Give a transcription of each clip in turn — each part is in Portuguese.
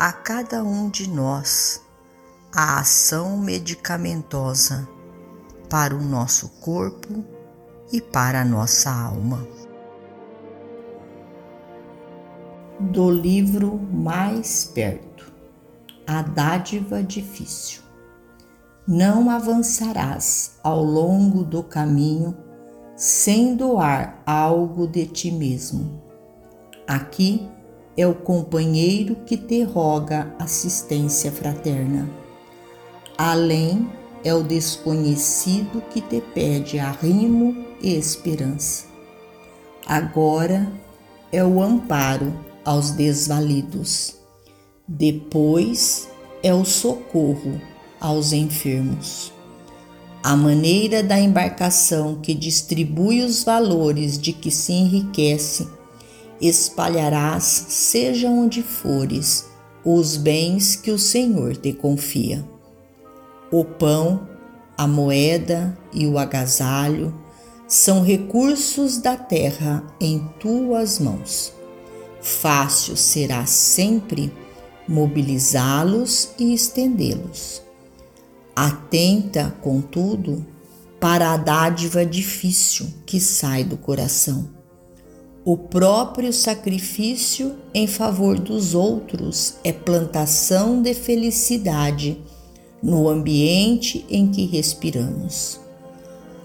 a cada um de nós a ação medicamentosa para o nosso corpo e para a nossa alma. Do livro Mais Perto A Dádiva Difícil Não avançarás ao longo do caminho sem doar algo de ti mesmo. Aqui é o companheiro que te roga assistência fraterna. Além é o desconhecido que te pede arrimo e esperança. Agora é o amparo aos desvalidos. Depois é o socorro aos enfermos. A maneira da embarcação que distribui os valores de que se enriquece espalharás, seja onde fores, os bens que o Senhor te confia. O pão, a moeda e o agasalho são recursos da terra em tuas mãos. Fácil será sempre mobilizá-los e estendê-los. Atenta, contudo, para a dádiva difícil que sai do coração o próprio sacrifício em favor dos outros é plantação de felicidade no ambiente em que respiramos.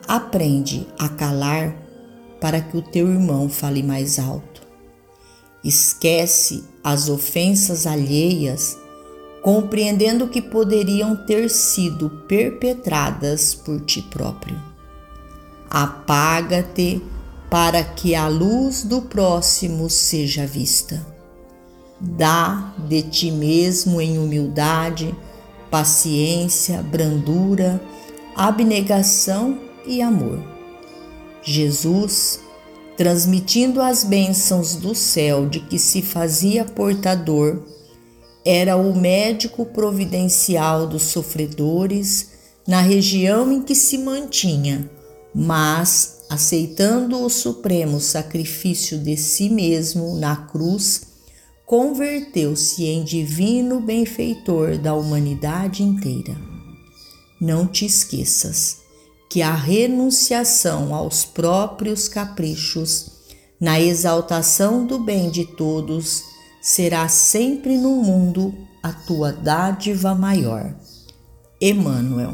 Aprende a calar para que o teu irmão fale mais alto. Esquece as ofensas alheias, compreendendo que poderiam ter sido perpetradas por ti próprio. Apaga-te para que a luz do próximo seja vista. Dá de ti mesmo em humildade, paciência, brandura, abnegação e amor. Jesus, transmitindo as bênçãos do céu de que se fazia portador, era o médico providencial dos sofredores na região em que se mantinha, mas aceitando o supremo sacrifício de si mesmo na cruz, converteu-se em divino benfeitor da humanidade inteira. Não te esqueças que a renunciação aos próprios caprichos, na exaltação do bem de todos, será sempre no mundo a tua dádiva maior. Emmanuel